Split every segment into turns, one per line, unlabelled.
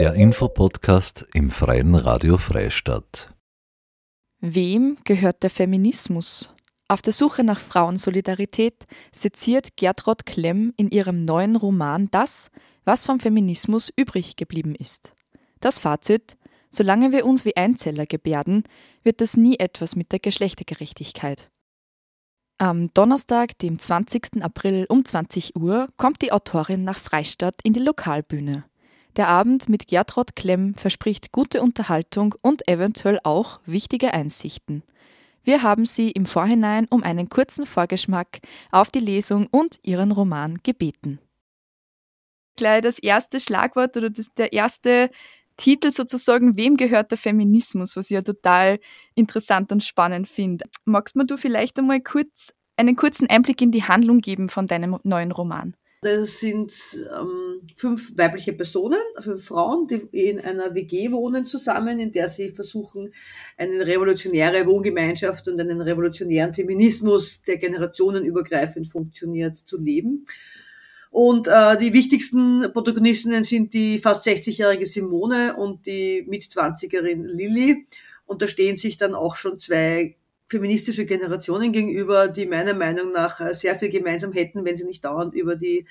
Der Infopodcast im Freien Radio Freistadt.
Wem gehört der Feminismus? Auf der Suche nach Frauensolidarität seziert Gertrud Klemm in ihrem neuen Roman das, was vom Feminismus übrig geblieben ist. Das Fazit: Solange wir uns wie Einzeller gebärden, wird das nie etwas mit der Geschlechtergerechtigkeit. Am Donnerstag, dem 20. April um 20 Uhr, kommt die Autorin nach Freistadt in die Lokalbühne. Der Abend mit Gertrud Klemm verspricht gute Unterhaltung und eventuell auch wichtige Einsichten. Wir haben sie im Vorhinein um einen kurzen Vorgeschmack auf die Lesung und ihren Roman gebeten.
Gleich das erste Schlagwort oder das, der erste Titel sozusagen, wem gehört der Feminismus, was ich ja total interessant und spannend finde. Magst mir du vielleicht einmal kurz einen kurzen Einblick in die Handlung geben von deinem neuen Roman?
Das sind ähm, fünf weibliche Personen, fünf Frauen, die in einer WG wohnen zusammen, in der sie versuchen, eine revolutionäre Wohngemeinschaft und einen revolutionären Feminismus, der generationenübergreifend funktioniert, zu leben. Und äh, die wichtigsten Protagonistinnen sind die fast 60-jährige Simone und die Mit-20erin Lilly. Und da stehen sich dann auch schon zwei feministische Generationen gegenüber, die meiner Meinung nach äh, sehr viel gemeinsam hätten, wenn sie nicht dauernd über die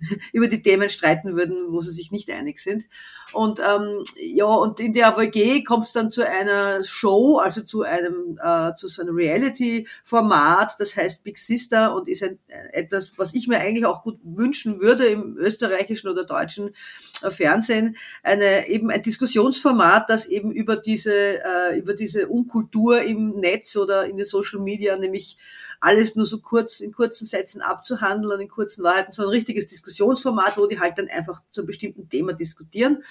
über die Themen streiten würden, wo sie sich nicht einig sind. Und ähm, ja, und in der AWG kommt es dann zu einer Show, also zu einem äh, zu so einem Reality-Format, das heißt Big Sister und ist ein, äh, etwas, was ich mir eigentlich auch gut wünschen würde im österreichischen oder deutschen äh, Fernsehen, eine eben ein Diskussionsformat, das eben über diese äh, über diese Unkultur im Netz oder in den Social Media, nämlich alles nur so kurz in kurzen Sätzen abzuhandeln und in kurzen Wahrheiten, so ein richtiges Diskussionsformat, wo die halt dann einfach zu einem bestimmten Thema diskutieren.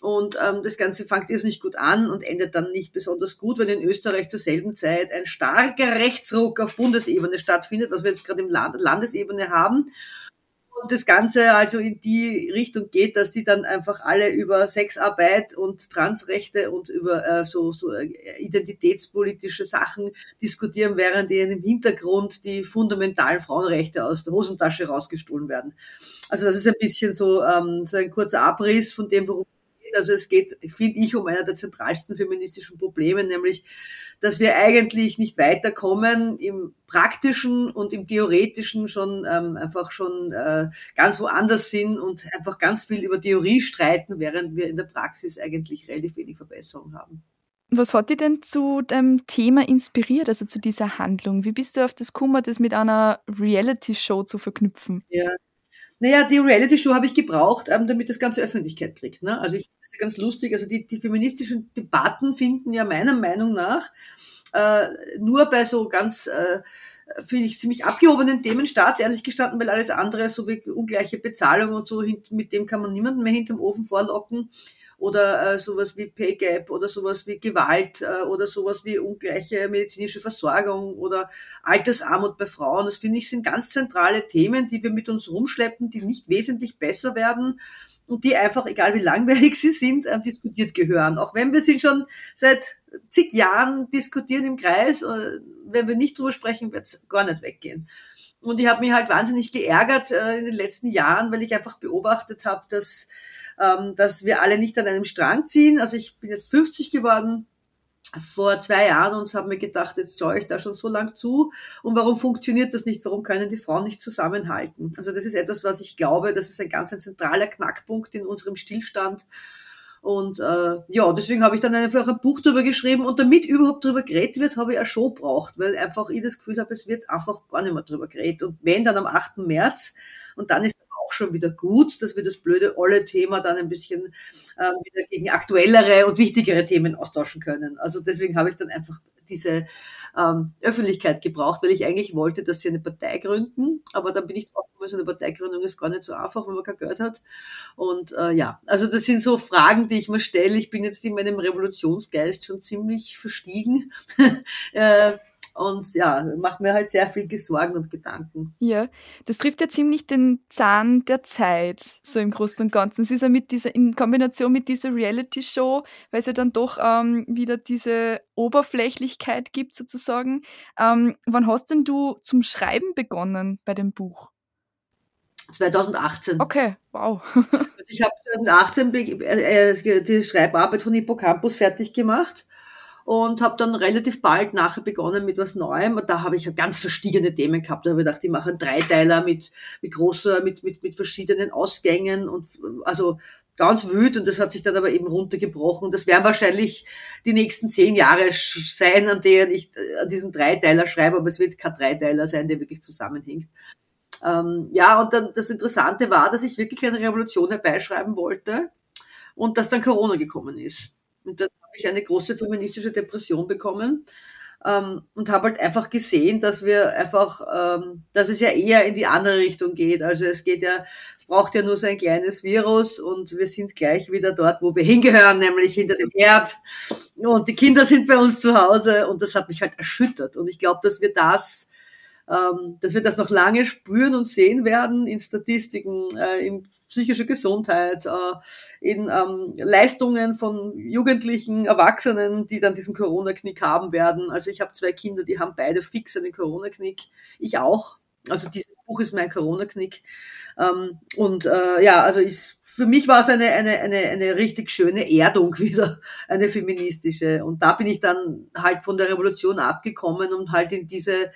Und ähm, das Ganze fängt jetzt nicht gut an und endet dann nicht besonders gut, weil in Österreich zur selben Zeit ein starker Rechtsruck auf Bundesebene stattfindet, was wir jetzt gerade im Land Landesebene haben das Ganze also in die Richtung geht, dass die dann einfach alle über Sexarbeit und Transrechte und über äh, so, so äh, identitätspolitische Sachen diskutieren, während ihnen im Hintergrund die fundamentalen Frauenrechte aus der Hosentasche rausgestohlen werden. Also das ist ein bisschen so, ähm, so ein kurzer Abriss von dem, worum also es geht, finde ich, um einer der zentralsten feministischen Probleme, nämlich, dass wir eigentlich nicht weiterkommen im praktischen und im theoretischen schon ähm, einfach schon äh, ganz woanders sind und einfach ganz viel über Theorie streiten, während wir in der Praxis eigentlich relativ wenig Verbesserung haben.
Was hat dich denn zu dem Thema inspiriert, also zu dieser Handlung? Wie bist du auf das gekommen, das mit einer Reality-Show zu verknüpfen?
Ja, naja, die Reality-Show habe ich gebraucht, ähm, damit das Ganze Öffentlichkeit kriegt. Ne? Also ich finde es ganz lustig. Also die, die feministischen Debatten finden ja meiner Meinung nach äh, nur bei so ganz äh, finde ich, ziemlich abgehobenen Themen statt, ehrlich gestanden, weil alles andere, so wie ungleiche Bezahlung und so, mit dem kann man niemanden mehr hinterm Ofen vorlocken oder äh, sowas wie Pay Gap oder sowas wie Gewalt äh, oder sowas wie ungleiche medizinische Versorgung oder Altersarmut bei Frauen. Das finde ich sind ganz zentrale Themen, die wir mit uns rumschleppen, die nicht wesentlich besser werden und die einfach, egal wie langweilig sie sind, äh, diskutiert gehören. Auch wenn wir sie schon seit zig Jahren diskutieren im Kreis, äh, wenn wir nicht drüber sprechen, wird es gar nicht weggehen. Und ich habe mich halt wahnsinnig geärgert äh, in den letzten Jahren, weil ich einfach beobachtet habe, dass, ähm, dass wir alle nicht an einem Strang ziehen. Also ich bin jetzt 50 geworden vor zwei Jahren und habe mir gedacht, jetzt schaue ich da schon so lang zu und warum funktioniert das nicht? Warum können die Frauen nicht zusammenhalten? Also das ist etwas, was ich glaube, das ist ein ganz ein zentraler Knackpunkt in unserem Stillstand und äh, ja, deswegen habe ich dann einfach ein Buch darüber geschrieben und damit überhaupt darüber geredet wird, habe ich eine Show braucht, weil einfach ich das Gefühl habe, es wird einfach gar nicht mehr darüber geredet. Und wenn dann am 8. März und dann ist schon wieder gut, dass wir das blöde olle Thema dann ein bisschen äh, wieder gegen aktuellere und wichtigere Themen austauschen können. Also deswegen habe ich dann einfach diese ähm, Öffentlichkeit gebraucht, weil ich eigentlich wollte, dass sie eine Partei gründen, aber dann bin ich drauf gekommen, so eine Parteigründung ist gar nicht so einfach, wenn man kein Geld hat. Und äh, ja, also das sind so Fragen, die ich mir stelle. Ich bin jetzt in meinem Revolutionsgeist schon ziemlich verstiegen. äh, und ja, macht mir halt sehr viel Sorgen und Gedanken.
Ja, das trifft ja ziemlich den Zahn der Zeit, so im Großen und Ganzen. Es ist ja mit dieser, in Kombination mit dieser Reality-Show, weil es ja dann doch ähm, wieder diese Oberflächlichkeit gibt, sozusagen. Ähm, wann hast denn du zum Schreiben begonnen bei dem Buch?
2018.
Okay, wow.
also ich habe 2018 äh, äh, die Schreibarbeit von Hippocampus fertig gemacht und habe dann relativ bald nachher begonnen mit was Neuem. Und da habe ich ja ganz verschiedene Themen gehabt. Da habe ich gedacht, die machen Dreiteiler mit, mit großer, mit, mit, mit verschiedenen Ausgängen und also ganz wütend. Und das hat sich dann aber eben runtergebrochen. Das werden wahrscheinlich die nächsten zehn Jahre sein, an denen ich äh, an diesem Dreiteiler schreibe, aber es wird kein Dreiteiler sein, der wirklich zusammenhängt. Ähm, ja, und dann das Interessante war, dass ich wirklich eine Revolution herbeischreiben wollte und dass dann Corona gekommen ist. Und dann habe ich eine große feministische Depression bekommen ähm, und habe halt einfach gesehen, dass wir einfach, ähm, dass es ja eher in die andere Richtung geht. Also es geht ja, es braucht ja nur so ein kleines Virus und wir sind gleich wieder dort, wo wir hingehören, nämlich hinter dem Herd. Und die Kinder sind bei uns zu Hause und das hat mich halt erschüttert. Und ich glaube, dass wir das ähm, dass wir das noch lange spüren und sehen werden in Statistiken, äh, in psychischer Gesundheit, äh, in ähm, Leistungen von Jugendlichen, Erwachsenen, die dann diesen Corona-Knick haben werden. Also ich habe zwei Kinder, die haben beide fix einen Corona-Knick. Ich auch. Also dieses Buch ist mein Corona-Knick. Ähm, und äh, ja, also ich, für mich war es eine, eine, eine, eine richtig schöne Erdung wieder, eine feministische. Und da bin ich dann halt von der Revolution abgekommen und halt in diese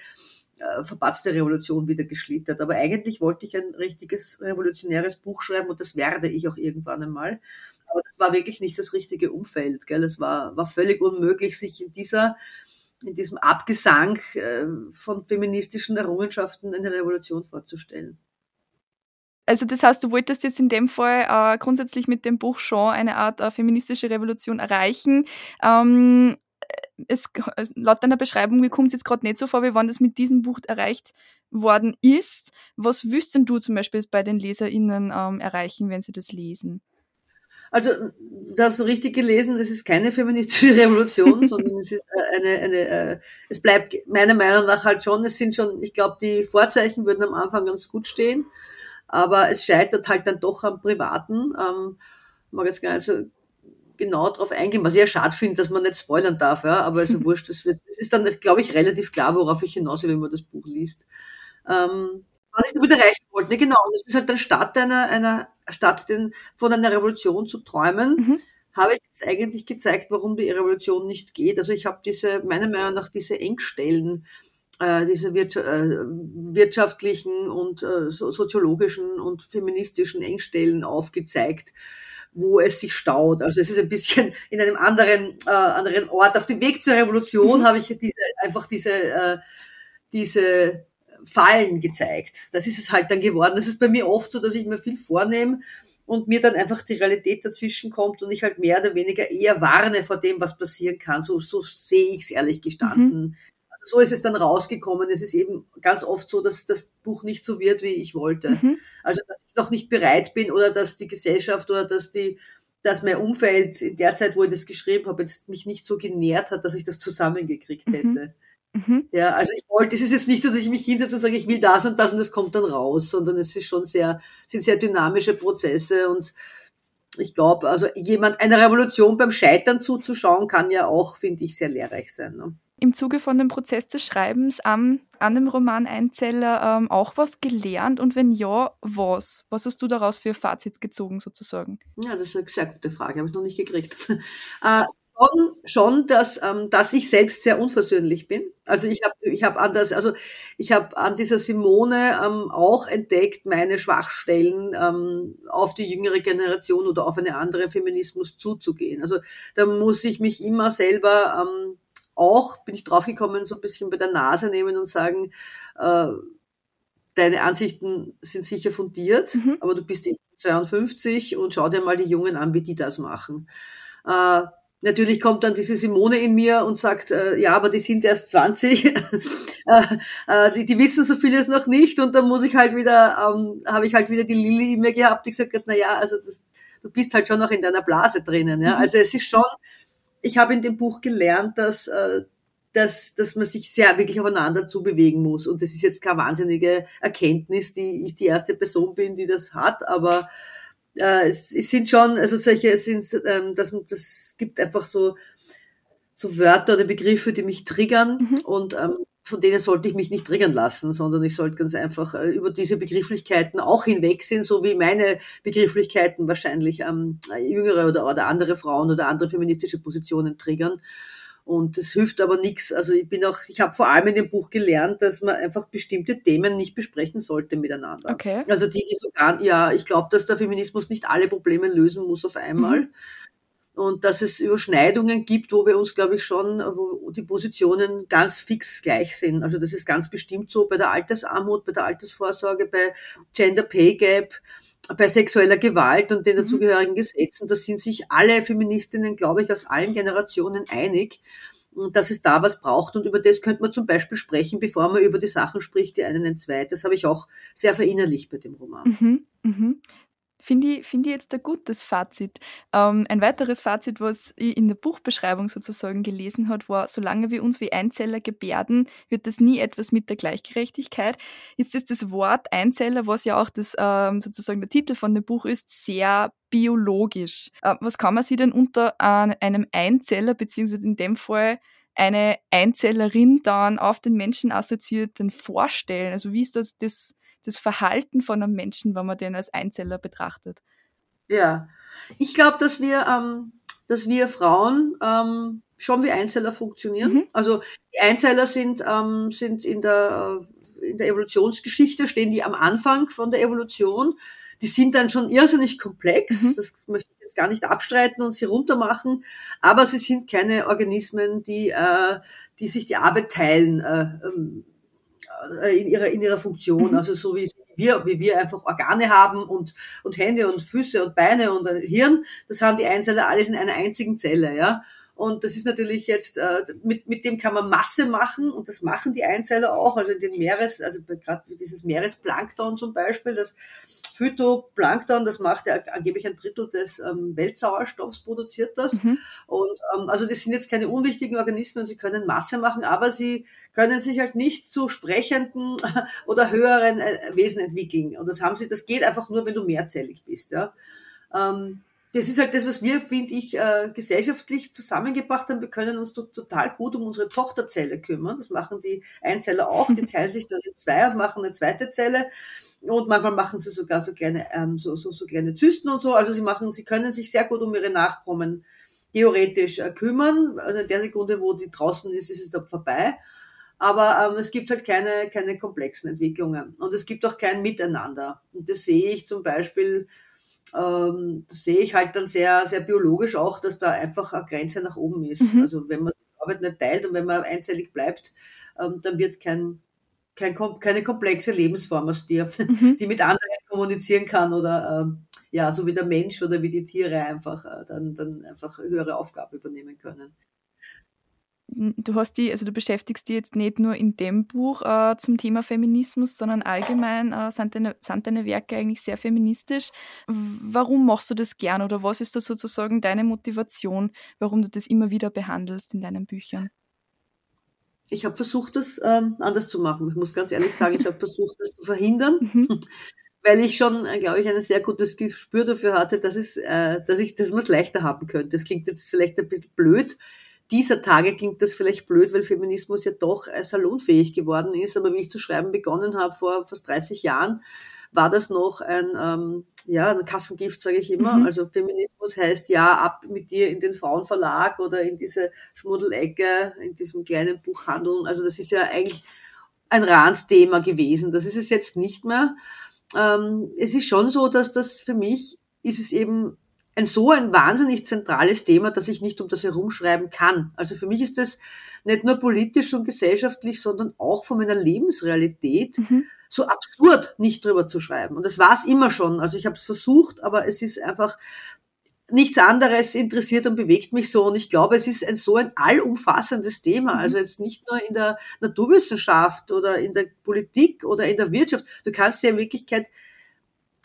äh, verpatzte Revolution wieder geschlittert. Aber eigentlich wollte ich ein richtiges revolutionäres Buch schreiben und das werde ich auch irgendwann einmal. Aber das war wirklich nicht das richtige Umfeld. Gell? Es war, war völlig unmöglich, sich in dieser in diesem Abgesang äh, von feministischen Errungenschaften eine Revolution vorzustellen.
Also das heißt, du wolltest jetzt in dem Fall äh, grundsätzlich mit dem Buch schon eine Art feministische Revolution erreichen. Ähm, es, laut deiner Beschreibung, mir kommt es jetzt gerade nicht so vor, wie wann das mit diesem Buch erreicht worden ist. Was wüsst denn du zum Beispiel bei den LeserInnen ähm, erreichen, wenn sie das lesen?
Also, da hast du richtig gelesen, es ist keine feministische Revolution, sondern es ist äh, eine, eine äh, es bleibt meiner Meinung nach halt schon, es sind schon, ich glaube, die Vorzeichen würden am Anfang ganz gut stehen, aber es scheitert halt dann doch am Privaten. Ähm, mag jetzt gar nicht so genau darauf eingehen, was ich ja schade finde, dass man nicht spoilern darf, ja, aber also wurscht, das, wird, das ist dann, glaube ich, relativ klar, worauf ich hinaus will, wenn man das Buch liest. Ähm, was ich damit erreichen wollte, ne, genau, das ist halt dann statt einer, einer, statt den, von einer Revolution zu träumen, mhm. habe ich jetzt eigentlich gezeigt, warum die Revolution nicht geht. Also ich habe diese, meiner Meinung nach, diese Engstellen, äh, diese äh, wirtschaftlichen und äh, soziologischen und feministischen Engstellen aufgezeigt, wo es sich staut. Also es ist ein bisschen in einem anderen, äh, anderen Ort. Auf dem Weg zur Revolution mhm. habe ich diese, einfach diese, äh, diese Fallen gezeigt. Das ist es halt dann geworden. Das ist bei mir oft so, dass ich mir viel vornehme und mir dann einfach die Realität dazwischen kommt und ich halt mehr oder weniger eher warne vor dem, was passieren kann. So, so sehe ich es ehrlich gestanden. Mhm so ist es dann rausgekommen. Es ist eben ganz oft so, dass das Buch nicht so wird, wie ich wollte. Mhm. Also, dass ich noch nicht bereit bin oder dass die Gesellschaft oder dass die, dass mein Umfeld in der Zeit, wo ich das geschrieben habe, jetzt mich nicht so genährt hat, dass ich das zusammengekriegt mhm. hätte. Mhm. Ja, also ich wollte, es ist jetzt nicht so, dass ich mich hinsetze und sage, ich will das und das und das kommt dann raus, sondern es ist schon sehr, sind sehr dynamische Prozesse und ich glaube, also jemand, einer Revolution beim Scheitern zuzuschauen, kann ja auch, finde ich, sehr lehrreich sein. Ne?
Im Zuge von dem Prozess des Schreibens an, an dem Roman Einzeller ähm, auch was gelernt? Und wenn ja, was? Was hast du daraus für Fazit gezogen sozusagen?
Ja, das ist eine sehr gute Frage, habe ich noch nicht gekriegt. äh, schon, schon dass, ähm, dass ich selbst sehr unversöhnlich bin. Also ich habe ich hab an also ich an dieser Simone ähm, auch entdeckt, meine Schwachstellen ähm, auf die jüngere Generation oder auf eine andere Feminismus zuzugehen. Also da muss ich mich immer selber ähm, auch, bin ich draufgekommen, so ein bisschen bei der Nase nehmen und sagen, äh, deine Ansichten sind sicher fundiert, mhm. aber du bist 52 und schau dir mal die Jungen an, wie die das machen. Äh, natürlich kommt dann diese Simone in mir und sagt, äh, ja, aber die sind erst 20, äh, äh, die, die wissen so vieles noch nicht und dann muss ich halt wieder, ähm, habe ich halt wieder die Lilly in mir gehabt, die gesagt hat, na ja, also das, du bist halt schon noch in deiner Blase drinnen. Ja? Mhm. Also es ist schon ich habe in dem Buch gelernt, dass, äh, dass, dass man sich sehr wirklich aufeinander zubewegen muss. Und das ist jetzt keine wahnsinnige Erkenntnis, die ich die erste Person bin, die das hat, aber äh, es, es sind schon, also solche, es sind, ähm, das, das gibt einfach so, so Wörter oder Begriffe, die mich triggern mhm. und ähm, von denen sollte ich mich nicht triggern lassen, sondern ich sollte ganz einfach äh, über diese Begrifflichkeiten auch hinwegsehen, so wie meine Begrifflichkeiten wahrscheinlich ähm, jüngere oder, oder andere Frauen oder andere feministische Positionen triggern. Und das hilft aber nichts. Also ich bin auch, ich habe vor allem in dem Buch gelernt, dass man einfach bestimmte Themen nicht besprechen sollte miteinander.
Okay.
Also die, die so gar, ja, ich glaube, dass der Feminismus nicht alle Probleme lösen muss auf einmal. Mhm. Und dass es Überschneidungen gibt, wo wir uns, glaube ich, schon, wo die Positionen ganz fix gleich sind. Also das ist ganz bestimmt so bei der Altersarmut, bei der Altersvorsorge, bei Gender Pay Gap, bei sexueller Gewalt und den mhm. dazugehörigen Gesetzen, da sind sich alle Feministinnen, glaube ich, aus allen Generationen einig, dass es da was braucht. Und über das könnte man zum Beispiel sprechen, bevor man über die Sachen spricht, die einen entzweit. Das habe ich auch sehr verinnerlicht bei dem Roman.
Mhm, mhm. Finde ich, finde ich jetzt ein gutes Fazit. Ähm, ein weiteres Fazit, was ich in der Buchbeschreibung sozusagen gelesen hat, war, solange wir uns wie Einzeller gebärden, wird das nie etwas mit der Gleichgerechtigkeit. Jetzt ist das Wort Einzeller, was ja auch das, ähm, sozusagen der Titel von dem Buch ist, sehr biologisch. Äh, was kann man sich denn unter äh, einem Einzeller, beziehungsweise in dem Fall eine Einzellerin dann auf den Menschen assoziiert denn vorstellen? Also wie ist das, das das Verhalten von einem Menschen, wenn man den als Einzeller betrachtet.
Ja, ich glaube, dass wir, ähm, dass wir Frauen ähm, schon wie Einzeller funktionieren. Mhm. Also die Einzeller sind, ähm, sind in der in der Evolutionsgeschichte stehen die am Anfang von der Evolution. Die sind dann schon irrsinnig komplex. Mhm. Das möchte ich jetzt gar nicht abstreiten und sie runtermachen. Aber sie sind keine Organismen, die, äh, die sich die Arbeit teilen. Äh, ähm, äh, in ihrer, in ihrer Funktion. Mhm. Also so wie wir, wie wir einfach Organe haben und, und Hände und Füße und Beine und Hirn, das haben die Einzeller alles in einer einzigen Zelle, ja. Und das ist natürlich jetzt, äh, mit, mit dem kann man Masse machen und das machen die Einzeller auch. Also in den Meeres, also gerade dieses Meeresplankton zum Beispiel, das Phytoplankton, das macht ja angeblich ein Drittel des ähm, Weltsauerstoffs, produziert das. Mhm. Und ähm, also das sind jetzt keine unwichtigen Organismen, sie können Masse machen, aber sie können sich halt nicht zu sprechenden oder höheren äh, Wesen entwickeln. Und das haben sie, das geht einfach nur, wenn du mehrzählig bist. Ja. Ähm, das ist halt das, was wir, finde ich, äh, gesellschaftlich zusammengebracht haben. Wir können uns total gut um unsere Tochterzelle kümmern. Das machen die Einzeller auch. Die teilen sich dann in zwei und machen eine zweite Zelle. Und manchmal machen sie sogar so kleine, ähm, so, so, so kleine Zysten und so. Also sie machen, sie können sich sehr gut um ihre Nachkommen theoretisch äh, kümmern. Also in der Sekunde, wo die draußen ist, ist es dann vorbei. Aber ähm, es gibt halt keine, keine komplexen Entwicklungen. Und es gibt auch kein Miteinander. Und das sehe ich zum Beispiel, ähm, sehe ich halt dann sehr, sehr biologisch auch, dass da einfach eine Grenze nach oben ist. Mhm. Also wenn man die Arbeit nicht teilt und wenn man einzellig bleibt, ähm, dann wird kein, kein, keine komplexe Lebensform aus dir, mhm. die mit anderen kommunizieren kann oder ähm, ja, so wie der Mensch oder wie die Tiere einfach äh, dann, dann einfach höhere Aufgaben übernehmen können.
Du hast die, also du beschäftigst dich jetzt nicht nur in dem Buch äh, zum Thema Feminismus, sondern allgemein äh, sind, deine, sind deine Werke eigentlich sehr feministisch. Warum machst du das gern oder was ist da sozusagen deine Motivation, warum du das immer wieder behandelst in deinen Büchern?
Ich habe versucht, das ähm, anders zu machen. Ich muss ganz ehrlich sagen, ich habe versucht, das zu verhindern, mhm. weil ich schon, äh, glaube ich, ein sehr gutes Gespür dafür hatte, dass, es, äh, dass, ich, dass man es leichter haben könnte. Das klingt jetzt vielleicht ein bisschen blöd. Dieser Tage klingt das vielleicht blöd, weil Feminismus ja doch äh, salonfähig geworden ist. Aber wie ich zu schreiben begonnen habe vor fast 30 Jahren, war das noch ein, ähm, ja, ein Kassengift, sage ich immer. Mhm. Also Feminismus heißt ja, ab mit dir in den Frauenverlag oder in diese Schmuddelecke, in diesen kleinen Buchhandeln. Also das ist ja eigentlich ein Randthema gewesen. Das ist es jetzt nicht mehr. Ähm, es ist schon so, dass das für mich ist es eben ein so ein wahnsinnig zentrales Thema, dass ich nicht um das herumschreiben kann. Also für mich ist das nicht nur politisch und gesellschaftlich, sondern auch von meiner Lebensrealität mhm so absurd, nicht drüber zu schreiben. Und das war es immer schon. Also ich habe es versucht, aber es ist einfach nichts anderes interessiert und bewegt mich so. Und ich glaube, es ist ein so ein allumfassendes Thema. Mhm. Also jetzt nicht nur in der Naturwissenschaft oder in der Politik oder in der Wirtschaft. Du kannst ja in Wirklichkeit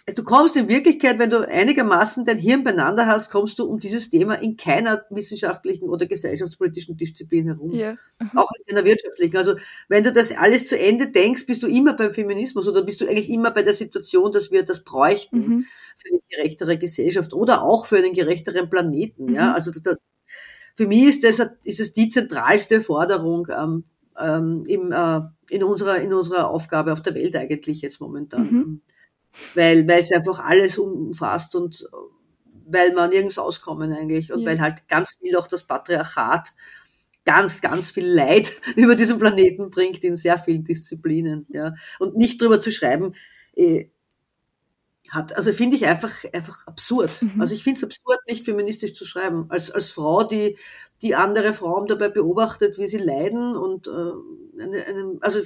du kommst in Wirklichkeit, wenn du einigermaßen dein Hirn beieinander hast, kommst du um dieses Thema in keiner wissenschaftlichen oder gesellschaftspolitischen Disziplin herum. Ja. Auch in einer wirtschaftlichen. Also wenn du das alles zu Ende denkst, bist du immer beim Feminismus oder bist du eigentlich immer bei der Situation, dass wir das bräuchten mhm. für eine gerechtere Gesellschaft oder auch für einen gerechteren Planeten. Mhm. Ja, also da, für mich ist das ist es die zentralste Forderung, ähm, ähm, im, äh, in, unserer, in unserer Aufgabe auf der Welt eigentlich jetzt momentan. Mhm. Weil, weil es einfach alles umfasst und weil wir nirgends auskommen eigentlich und ja. weil halt ganz viel auch das Patriarchat ganz, ganz viel Leid über diesen Planeten bringt in sehr vielen Disziplinen, ja. Und nicht drüber zu schreiben, äh, hat, also finde ich einfach, einfach absurd. Mhm. Also ich finde es absurd, nicht feministisch zu schreiben. Als, als Frau, die, die andere Frauen dabei beobachtet, wie sie leiden und äh, eine, eine, also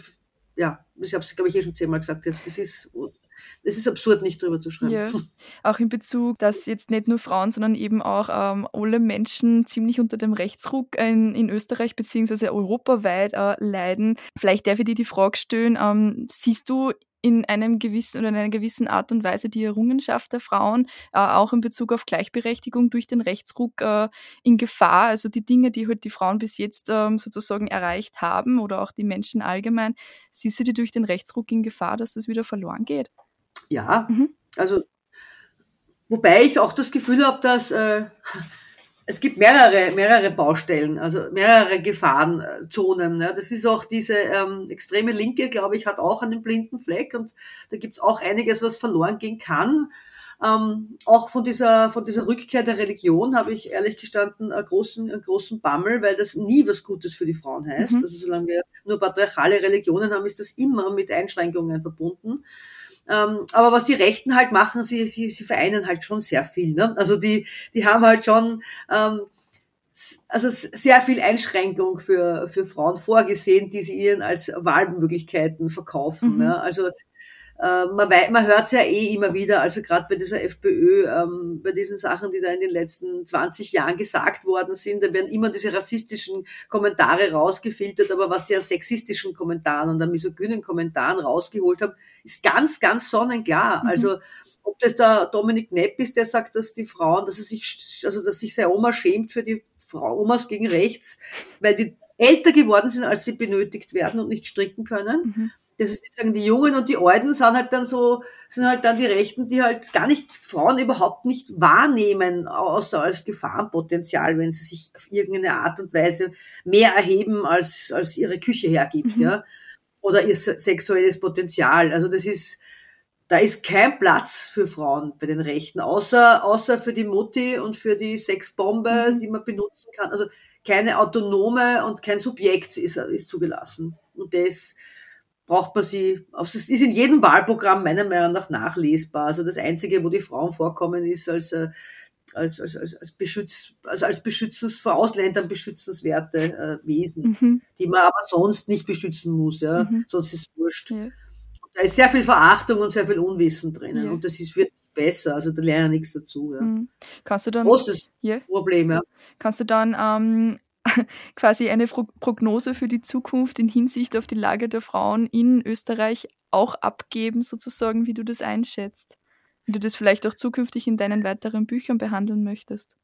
ja, ich habe es, glaube ich, eh schon zehnmal gesagt jetzt, das ist, es ist absurd, nicht drüber zu schreiben. Ja.
Auch in Bezug, dass jetzt nicht nur Frauen, sondern eben auch ähm, alle Menschen ziemlich unter dem Rechtsruck in, in Österreich bzw. europaweit äh, leiden. Vielleicht darf ich dir die Frage stellen, ähm, siehst du in einem gewissen oder in einer gewissen Art und Weise die Errungenschaft der Frauen äh, auch in Bezug auf Gleichberechtigung durch den Rechtsruck äh, in Gefahr. Also die Dinge, die halt die Frauen bis jetzt ähm, sozusagen erreicht haben oder auch die Menschen allgemein, siehst du die durch den Rechtsruck in Gefahr, dass das wieder verloren geht?
Ja, mhm. also wobei ich auch das Gefühl habe, dass äh, es gibt mehrere, mehrere Baustellen, also mehrere Gefahrenzonen. Ja. Das ist auch diese ähm, extreme Linke, glaube ich, hat auch einen blinden Fleck und da gibt's auch einiges, was verloren gehen kann. Ähm, auch von dieser, von dieser Rückkehr der Religion habe ich ehrlich gestanden einen großen, einen großen Bammel, weil das nie was Gutes für die Frauen heißt. Mhm. Also solange wir nur patriarchale Religionen haben, ist das immer mit Einschränkungen verbunden. Ähm, aber was die Rechten halt machen, sie, sie, sie vereinen halt schon sehr viel. Ne? Also die, die haben halt schon ähm, also sehr viel Einschränkung für, für Frauen vorgesehen, die sie ihnen als Wahlmöglichkeiten verkaufen. Mhm. Ne? Also man, weiß, man hört es ja eh immer wieder, also gerade bei dieser FPÖ, ähm, bei diesen Sachen, die da in den letzten 20 Jahren gesagt worden sind, da werden immer diese rassistischen Kommentare rausgefiltert, aber was die an sexistischen Kommentaren und an misogynen Kommentaren rausgeholt haben, ist ganz, ganz sonnenklar. Mhm. Also ob das der Dominik Nepp ist, der sagt, dass die Frauen, dass er sich, also dass sich seine Oma schämt für die Frau, Omas gegen rechts, weil die älter geworden sind, als sie benötigt werden und nicht stricken können. Mhm das ist sozusagen die Jungen und die Alten sind halt dann so, sind halt dann die Rechten, die halt gar nicht Frauen überhaupt nicht wahrnehmen, außer als Gefahrenpotenzial, wenn sie sich auf irgendeine Art und Weise mehr erheben, als, als ihre Küche hergibt, mhm. ja. Oder ihr sexuelles Potenzial. Also das ist, da ist kein Platz für Frauen bei den Rechten, außer, außer für die Mutti und für die Sexbombe, mhm. die man benutzen kann. Also keine autonome und kein Subjekt ist, ist zugelassen. Und das, braucht man sie, es ist in jedem Wahlprogramm meiner Meinung nach nachlesbar. Also das Einzige, wo die Frauen vorkommen, ist als, äh, als, als, als, als, Beschütz, also als beschützens, vor Ausländern beschützenswerte äh, Wesen, mhm. die man aber sonst nicht beschützen muss, ja, mhm. sonst ist es wurscht. Ja. Da ist sehr viel Verachtung und sehr viel Unwissen drinnen ja. und das ist, wird besser, also da lernen nichts dazu. Ja. Mhm.
Kannst du dann,
Großes yeah. Problem, ja.
Kannst du dann ähm, quasi eine Prognose für die Zukunft in Hinsicht auf die Lage der Frauen in Österreich auch abgeben, sozusagen, wie du das einschätzt? Wie du das vielleicht auch zukünftig in deinen weiteren Büchern behandeln möchtest?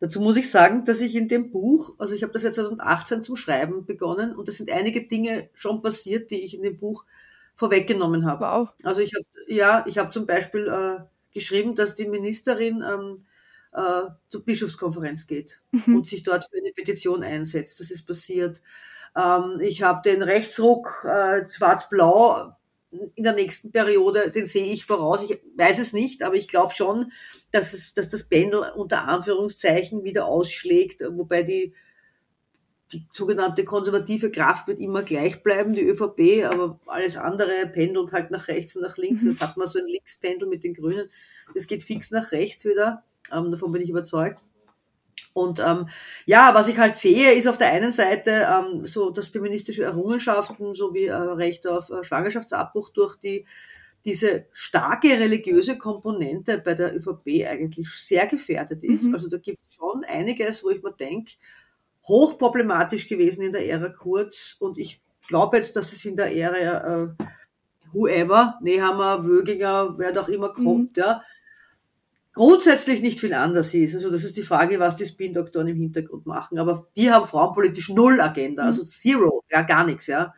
Dazu muss ich sagen, dass ich in dem Buch, also ich habe das jetzt 2018 zum Schreiben begonnen und es sind einige Dinge schon passiert, die ich in dem Buch vorweggenommen habe. Wow. Also ich habe, ja, ich habe zum Beispiel äh, geschrieben, dass die Ministerin ähm, äh, zur Bischofskonferenz geht mhm. und sich dort für eine Petition einsetzt. Das ist passiert. Ähm, ich habe den Rechtsruck äh, schwarz-blau in der nächsten Periode, den sehe ich voraus. Ich weiß es nicht, aber ich glaube schon, dass, es, dass das Pendel unter Anführungszeichen wieder ausschlägt, wobei die, die sogenannte konservative Kraft wird immer gleich bleiben, die ÖVP, aber alles andere pendelt halt nach rechts und nach links. Mhm. Jetzt hat man so ein Linkspendel mit den Grünen. Das geht fix nach rechts wieder. Ähm, davon bin ich überzeugt. Und ähm, ja, was ich halt sehe, ist auf der einen Seite ähm, so, dass feministische Errungenschaften sowie äh, Recht auf äh, Schwangerschaftsabbruch durch die diese starke religiöse Komponente bei der ÖVP eigentlich sehr gefährdet ist. Mhm. Also da gibt es schon einiges, wo ich mir denke, hochproblematisch gewesen in der Ära Kurz. Und ich glaube jetzt, dass es in der Ära äh, whoever, Nehammer, Wöginger, wer doch immer kommt, mhm. ja, grundsätzlich nicht viel anders ist. Also das ist die Frage, was die Spin-Doktoren im Hintergrund machen. Aber die haben frauenpolitisch null Agenda, also mhm. zero, ja gar nichts, ja.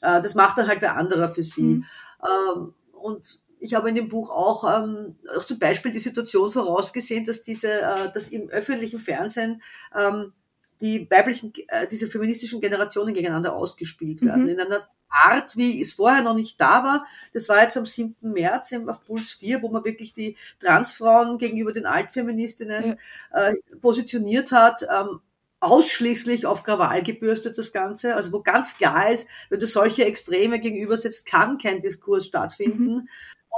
Äh, das macht dann halt wer anderer für sie. Mhm. Ähm, und ich habe in dem Buch auch, ähm, auch zum Beispiel die Situation vorausgesehen, dass diese, äh, dass im öffentlichen Fernsehen ähm, die weiblichen, äh, diese feministischen Generationen gegeneinander ausgespielt werden. Mhm. In einer Art, wie es vorher noch nicht da war. Das war jetzt am 7. März auf Puls 4, wo man wirklich die Transfrauen gegenüber den Altfeministinnen ja. äh, positioniert hat. Ähm, ausschließlich auf Krawall gebürstet, das Ganze. Also wo ganz klar ist, wenn du solche Extreme gegenübersetzt, kann kein Diskurs stattfinden. Mhm.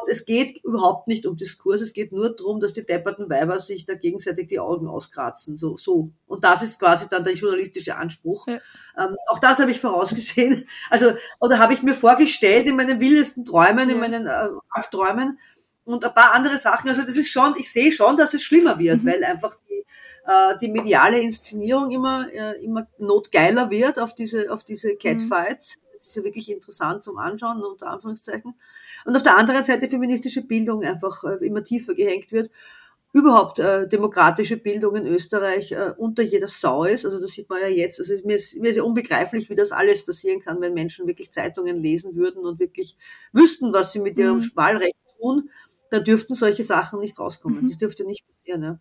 Und es geht überhaupt nicht um Diskurs, es geht nur darum, dass die depperten Weiber sich da gegenseitig die Augen auskratzen. So, so. Und das ist quasi dann der journalistische Anspruch. Ja. Ähm, auch das habe ich vorausgesehen. Also, oder habe ich mir vorgestellt in meinen wildesten Träumen, ja. in meinen äh, Albträumen und ein paar andere Sachen. Also das ist schon, ich sehe schon, dass es schlimmer wird, mhm. weil einfach die, äh, die mediale Inszenierung immer, äh, immer notgeiler wird auf diese, auf diese Catfights. Mhm. Das ist ja wirklich interessant zum Anschauen, unter Anführungszeichen. Und auf der anderen Seite feministische Bildung einfach äh, immer tiefer gehängt wird. Überhaupt äh, demokratische Bildung in Österreich äh, unter jeder Sau ist. Also das sieht man ja jetzt. Also mir, ist, mir ist ja unbegreiflich, wie das alles passieren kann, wenn Menschen wirklich Zeitungen lesen würden und wirklich wüssten, was sie mit ihrem mhm. Wahlrecht tun. Da dürften solche Sachen nicht rauskommen. Mhm. Das dürfte nicht passieren. Ja.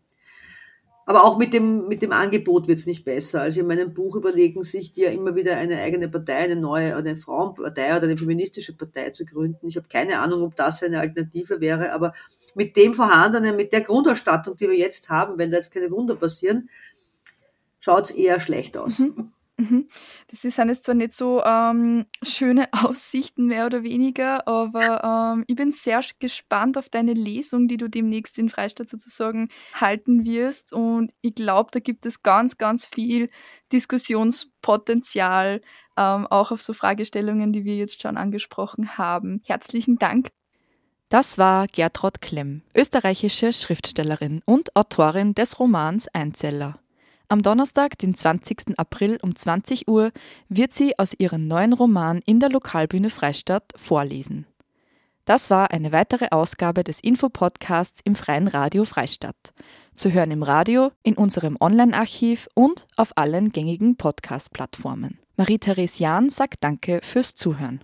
Aber auch mit dem, mit dem Angebot wird es nicht besser. Also in meinem Buch überlegen sich die ja immer wieder eine eigene Partei, eine neue, eine Frauenpartei oder eine feministische Partei zu gründen. Ich habe keine Ahnung, ob das eine Alternative wäre, aber mit dem vorhandenen, mit der Grundausstattung, die wir jetzt haben, wenn da jetzt keine Wunder passieren, schaut es eher schlecht aus.
Mhm. Mhm. Das sind jetzt zwar nicht so ähm, schöne Aussichten mehr oder weniger, aber ähm, ich bin sehr gespannt auf deine Lesung, die du demnächst in Freistadt sozusagen halten wirst. Und ich glaube, da gibt es ganz, ganz viel Diskussionspotenzial, ähm, auch auf so Fragestellungen, die wir jetzt schon angesprochen haben. Herzlichen Dank.
Das war Gertrud Klemm, österreichische Schriftstellerin und Autorin des Romans Einzeller. Am Donnerstag, den 20. April um 20 Uhr, wird sie aus ihrem neuen Roman in der Lokalbühne Freistadt vorlesen. Das war eine weitere Ausgabe des Infopodcasts im Freien Radio Freistadt. Zu hören im Radio, in unserem Online-Archiv und auf allen gängigen Podcast-Plattformen. Marie-Therese Jahn sagt Danke fürs Zuhören.